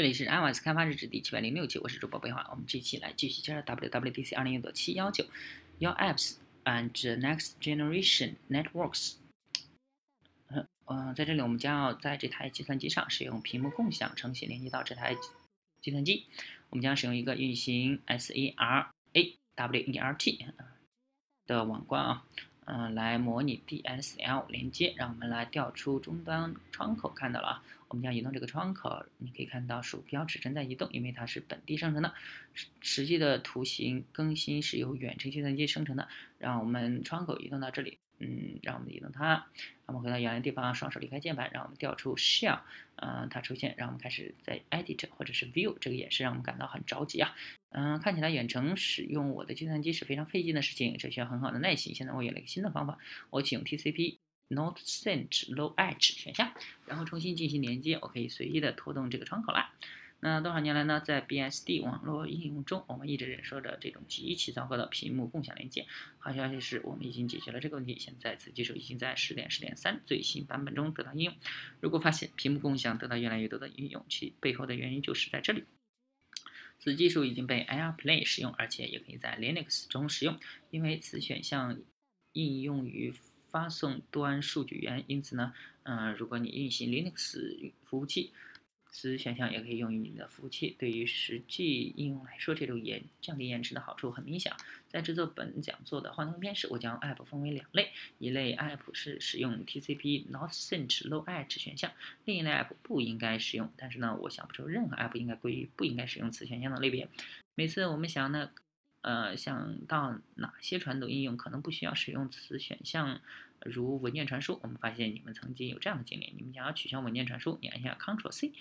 这里是 iOS 开发日志第七百零六期，我是主播北华。我们这期来继续介绍 WWDC 二零一九七幺九，Your Apps and Next Generation Networks。嗯，在这里我们将要在这台计算机上使用屏幕共享程序连接到这台计算机。我们将使用一个运行 SARAWERT 的网关啊。嗯，来模拟 DSL 连接，让我们来调出终端窗口。看到了啊，我们将移动这个窗口，你可以看到鼠标指针在移动，因为它是本地生成的。实实际的图形更新是由远程计算机生成的。让我们窗口移动到这里。嗯，让我们移动它，我们回到原来地方，双手离开键盘，让我们调出 shell，嗯，它出现，让我们开始在 edit 或者是 view，这个也是让我们感到很着急啊。嗯，看起来远程使用我的计算机是非常费劲的事情，这需要很好的耐心。现在我有了一个新的方法，我启用 TCP Not Sent Low Edge 选项，然后重新进行连接，我可以随意的拖动这个窗口了。那多少年来呢，在 BSD 网络应用中，我们一直忍受着这种极其糟糕的屏幕共享连接。好消息是我们已经解决了这个问题，现在此技术已经在十点十点三最新版本中得到应用。如果发现屏幕共享得到越来越多的应用，其背后的原因就是在这里。此技术已经被 AirPlay 使用，而且也可以在 Linux 中使用，因为此选项应用于发送端数据源。因此呢，嗯，如果你运行 Linux 服务器。此选项也可以用于你的服务器。对于实际应用来说，这种延降低延迟的好处很明显。在制作本讲座的幻灯片时，我将 App 分为两类：一类 App 是使用 TCP Not Sent Low Edge 选项，另一类 App 不应该使用。但是呢，我想不出任何 App 应该归于不应该使用此选项的类别。每次我们想呢，呃，想到哪些传统应用可能不需要使用此选项。如文件传输，我们发现你们曾经有这样的经历：你们想要取消文件传输，你按下 Ctrl C，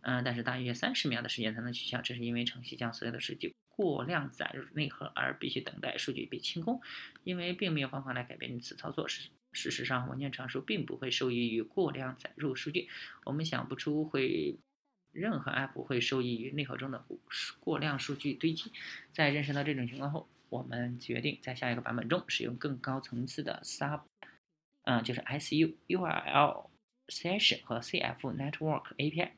嗯，但是大约三十秒的时间才能取消，这是因为程序将所有的数据过量载入内核，而必须等待数据被清空。因为并没有方法来改变此操作，事事实上，文件传输并不会受益于过量载入数据。我们想不出会任何 App 会受益于内核中的过量数据堆积。在认识到这种情况后，我们决定在下一个版本中使用更高层次的 Sub。嗯，就是 SU URL Session 和 CF Network API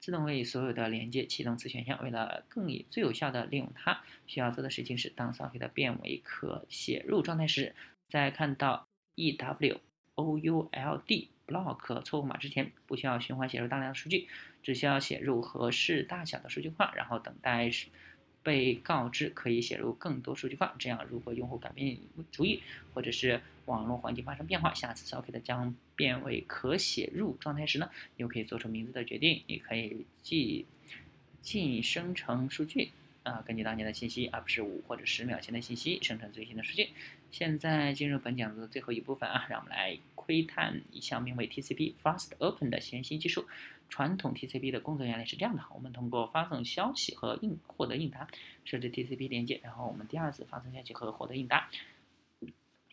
自动为所有的连接启动此选项。为了更以最有效的利用它，需要做的事情是，当 socket 变为可写入状态时，在看到 E W O U L D block 错误码之前，不需要循环写入大量的数据，只需要写入合适大小的数据块，然后等待。被告知可以写入更多数据块，这样如果用户改变主意，或者是网络环境发生变化，下次 socket 将变为可写入状态时呢，又可以做出名字的决定。你可以既进生成数据啊，根据当前的信息，而不是五或者十秒前的信息生成最新的数据。现在进入本讲座的最后一部分啊，让我们来窥探一项名为 TCP Fast Open 的全新技术。传统 TCP 的工作原理是这样的：我们通过发送消息和应获得应答，设置 TCP 连接，然后我们第二次发送消息和获得应答，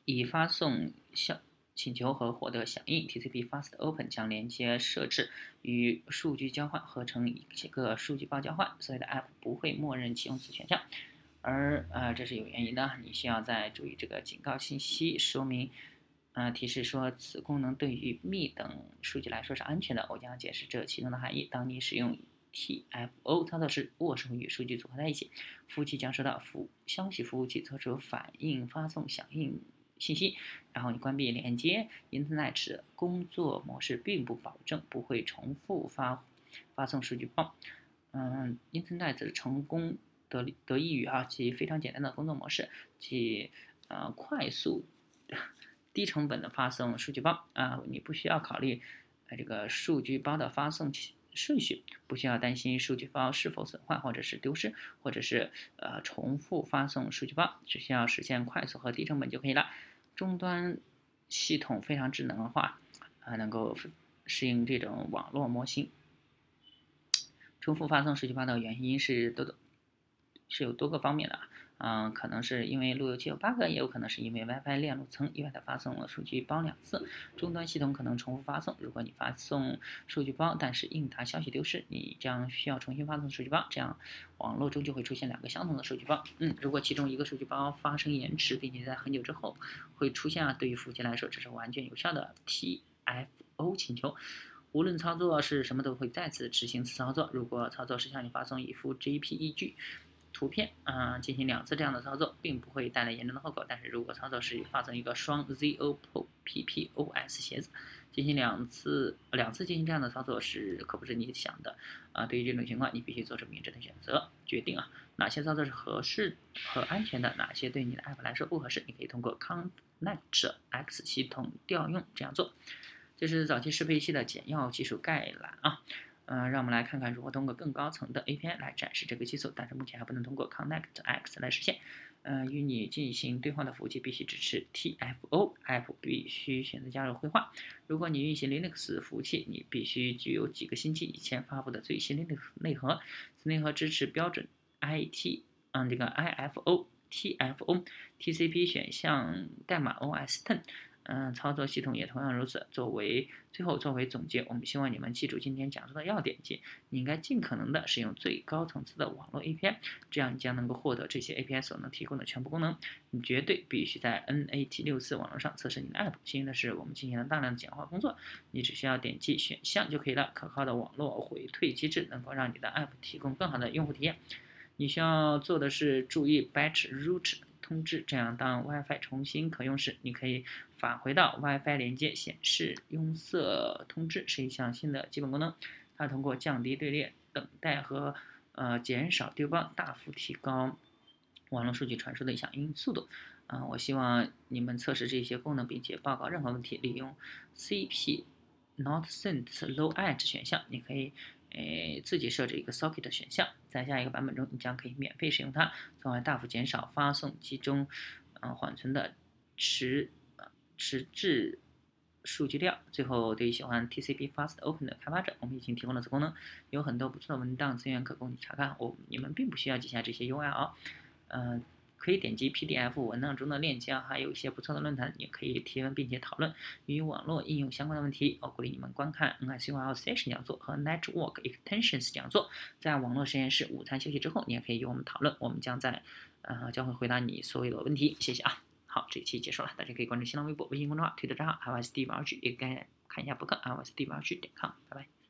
以发送消请求和获得响应。TCP Fast Open 将连接设置与数据交换合成一个数据包交换，所有的 App 不会默认启用此选项，而呃这是有原因的，你需要在注意这个警告信息说明。呃，提示说此功能对于密等数据来说是安全的。我将解释这其中的含义。当你使用 TFO 操作时，握手与数据组合在一起，服务器将收到服消息，服务器做出反应，发送响应信息。然后你关闭连接，Internet 工作模式并不保证不会重复发发送数据包。嗯，Internet 成功得得益于啊其非常简单的工作模式，即呃快速。低成本的发送数据包啊，你不需要考虑呃这个数据包的发送顺序，不需要担心数据包是否损坏或者是丢失，或者是呃重复发送数据包，只需要实现快速和低成本就可以了。终端系统非常智能化，啊能够适应这种网络模型。重复发送数据包的原因是多多是有多个方面的。嗯，可能是因为路由器有 bug，也有可能是因为 WiFi 链路层意外的发送了数据包两次，终端系统可能重复发送。如果你发送数据包，但是应答消息丢失，你将需要重新发送数据包，这样网络中就会出现两个相同的数据包。嗯，如果其中一个数据包发生延迟，并且在很久之后会出现啊，对于服务器来说，这是完全有效的 TFO 请求。无论操作是什么，都会再次执行此操作。如果操作是向你发送一副 JPEG 图片，啊，进行两次这样的操作，并不会带来严重的后果。但是如果操作是发生一个双 ZOPPOS 鞋子，进行两次两次进行这样的操作是可不是你想的啊。对于这种情况，你必须做出明智的选择，决定啊哪些操作是合适和安全的，哪些对你的 App 来说不合适。你可以通过 Connect X 系统调用这样做。这是早期适配器的简要技术概览啊，嗯，让我们来看看如何通过更高层的 API 来展示这个技术，但是目前还不能通过 Connect X 来实现。嗯，与你进行对话的服务器必须支持 TFO，App 必须选择加入绘画。如果你运行 Linux 服务器，你必须具有几个星期以前发布的最新 Linux 内核。此内核支持标准 IT，嗯，这个 IFO，TFO，TCP 选项代码 OS Ten。嗯，操作系统也同样如此。作为最后作为总结，我们希望你们记住今天讲述的要点：即你应该尽可能的使用最高层次的网络 API，这样你将能够获得这些 API 所能提供的全部功能。你绝对必须在 NAT64 网络上测试你的 App。幸运的是，我们进行了大量的简化工作，你只需要点击选项就可以了。可靠的网络回退机制能够让你的 App 提供更好的用户体验。你需要做的是注意 Batch Root。通知，这样当 WiFi 重新可用时，你可以返回到 WiFi 连接，显示拥塞通知是一项新的基本功能。它通过降低队列等待和呃减少丢包，大幅提高网络数据传输的响应速度。啊，我希望你们测试这些功能，并且报告任何问题，利用 CP Not Sent Low Edge 选项，你可以。诶，自己设置一个 socket 选项，在下一个版本中，你将可以免费使用它，从而大幅减少发送集中，嗯，缓存的迟迟滞数据量。最后，对于喜欢 TCP Fast Open 的开发者，我们已经提供了此功能，有很多不错的文档资源可供你查看。我你们并不需要记下这些 URL，嗯。可以点击 PDF 文档中的链接啊，还有一些不错的论坛，也可以提问并且讨论与网络应用相关的问题。我鼓励你们观看 NSUL Session 讲座和 Network Extensions 讲座。在网络实验室午餐休息之后，你也可以与我们讨论，我们将在呃将会回答你所有的问题。谢谢啊！好，这期结束了，大家可以关注新浪微博、微信公众号、推特账号 i s d 玩具，也可以看一下博客 i s d 玩具点 com。拜拜。